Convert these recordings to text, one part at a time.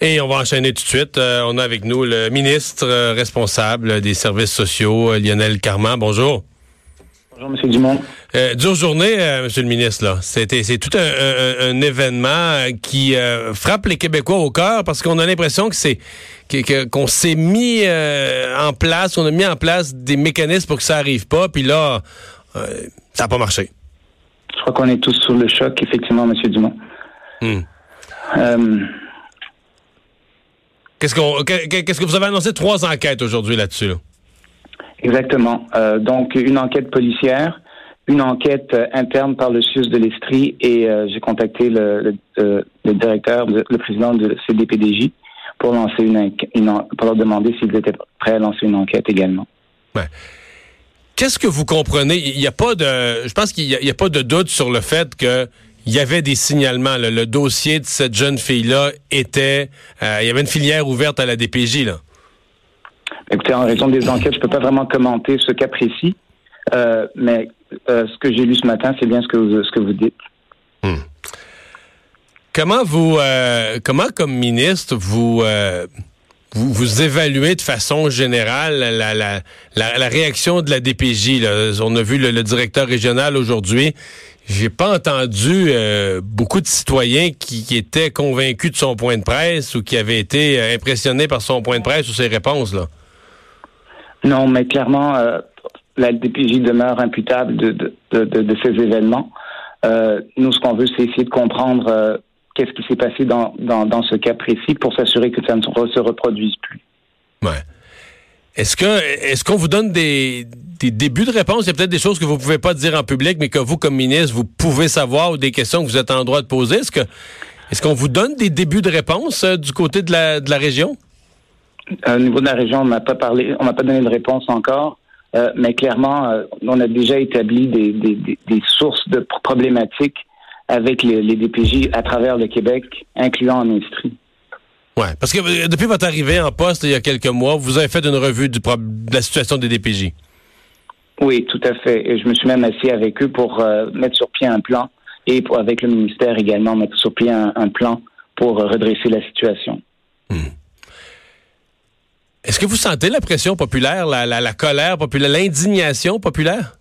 Et on va enchaîner tout de suite. Euh, on a avec nous le ministre euh, responsable des services sociaux, euh, Lionel Carman. Bonjour. Bonjour, M. Dumont. dure journée, Monsieur le ministre. Là, c'était c'est tout un, événement qui frappe les Québécois au cœur parce qu'on a l'impression que c'est qu'on s'est mis en place, on a mis en place des mécanismes pour que ça arrive pas, puis là, ça n'a pas marché. Je crois qu'on est tous sous le choc, effectivement, M. Dumont. Hmm. Qu'est-ce, qu'on, qu'est-ce que vous avez annoncé? Trois enquêtes aujourd'hui là-dessus? Exactement. Euh, donc, une enquête policière, une enquête euh, interne par le CIUS de l'Estrie et euh, j'ai contacté le, directeur, le président de CDPDJ pour lancer une, pour leur demander s'ils étaient prêts à lancer une enquête également. Qu'est-ce que vous comprenez? Il n'y a pas de, je pense qu'il n'y a, pas de doute sur le fait que il y avait des signalements. Le dossier de cette jeune fille-là était... Euh, il y avait une filière ouverte à la DPJ. Là. Écoutez, en raison des enquêtes, je ne peux pas vraiment commenter ce cas précis. Euh, mais euh, ce que j'ai lu ce matin, c'est bien ce que vous, ce que vous dites. Hmm. Comment vous, comment comme ministre, vous, vous, vous, évaluez de façon générale la, la, la, réaction de la DPJ? Là? On a vu le directeur régional aujourd'hui j'ai pas entendu euh, beaucoup de citoyens qui, étaient convaincus de son point de presse ou qui avaient été euh, impressionnés par son point de presse ou ses réponses là. Non, mais clairement, euh, la DPJ demeure imputable de, de, de, ces événements. nous, ce qu'on veut, c'est essayer de comprendre qu'est-ce qui s'est passé dans, dans, dans, ce cas précis pour s'assurer que ça ne se reproduise plus. Ouais. Est-ce que est-ce qu'on vous donne des, débuts de réponse? Il y a peut-être des choses que vous pouvez pas dire en public, mais que vous, comme ministre, vous pouvez savoir ou des questions que vous êtes en droit de poser. Est-ce qu'on vous donne des débuts de réponse euh, du côté de la, région? Euh, au niveau de la région, on n'a pas parlé, on n'a pas donné de réponse encore. Euh, mais clairement, on a déjà établi des, sources de problématiques avec les, les, DPJ à travers le Québec, incluant en Estrie. Ouais, parce que euh, depuis votre arrivée en poste il y a quelques mois, vous avez fait une revue du de la situation des DPJ. Oui, tout à fait. Et je me suis même assis avec eux pour euh, mettre sur pied un plan et pour, avec le ministère également mettre sur pied un, plan pour euh, redresser la situation. Hmm. Est-ce que vous sentez la pression populaire, la, la, colère populaire, l'indignation populaire?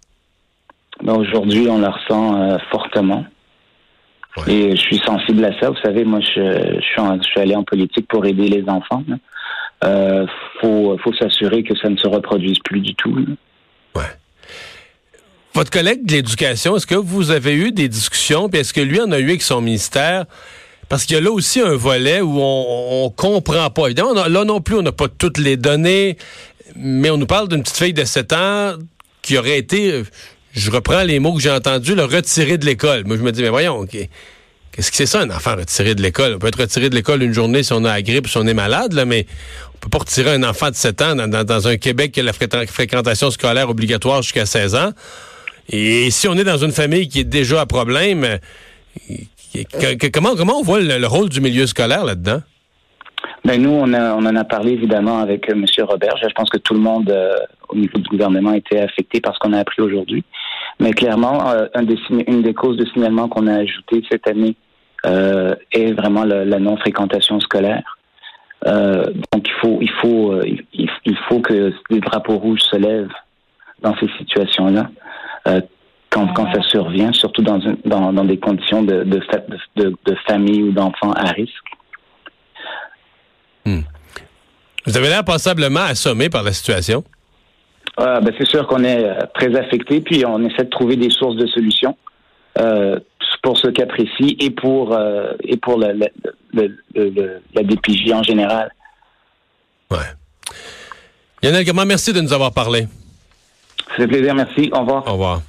Ben, aujourd'hui, on la ressent fortement. Et je suis sensible à ça. Vous savez, moi, je, je, suis, allé en politique pour aider les enfants. Il euh, faut, faut s'assurer que ça ne se reproduise plus du tout. Ouais. Votre collègue de l'éducation, est-ce que vous avez eu des discussions, puis est-ce que lui en a eu avec son ministère? Parce qu'il y a là aussi un volet où on, on comprend pas. Évidemment, là non plus, on n'a pas toutes les données, mais on nous parle d'une petite fille de 7 ans qui aurait été, je reprends les mots que j'ai entendus, le retirer de l'école. Moi, je me dis, mais voyons. Qu'est-ce que c'est ça, un enfant retiré de l'école? On peut être retiré de l'école une journée si on a la grippe, si on est malade, là, mais on peut pas retirer un enfant de 7 ans dans, un Québec qui a la fréquentation scolaire obligatoire jusqu'à 16 ans. Et si on est dans une famille qui est déjà à problème, comment, comment on voit le, rôle du milieu scolaire là-dedans? Ben nous, on, a, en a parlé évidemment avec euh, M. Robert. Je pense que tout le monde euh, au niveau du gouvernement était affecté par ce qu'on a appris aujourd'hui. Mais clairement, euh, un des, une des causes de signalement qu'on a ajouté cette année euh, est vraiment la, non-fréquentation scolaire. Euh, donc il faut, il faut, euh, il, faut que les drapeaux rouges se lèvent dans ces situations-là. Euh, quand, quand ça survient, surtout dans, dans, dans des conditions de, de, de, de famille ou d'enfants à risque. Hmm. Vous avez l'air passablement assommé par la situation. Euh, ben c'est sûr qu'on est très affecté, puis on essaie de trouver des sources de solutions. Euh, pour ce cas précis et pour, euh, et pour le, la DPJ en général. Ouais. Lionel comment merci de nous avoir parlé? C'est plaisir, merci. Au revoir. Au revoir.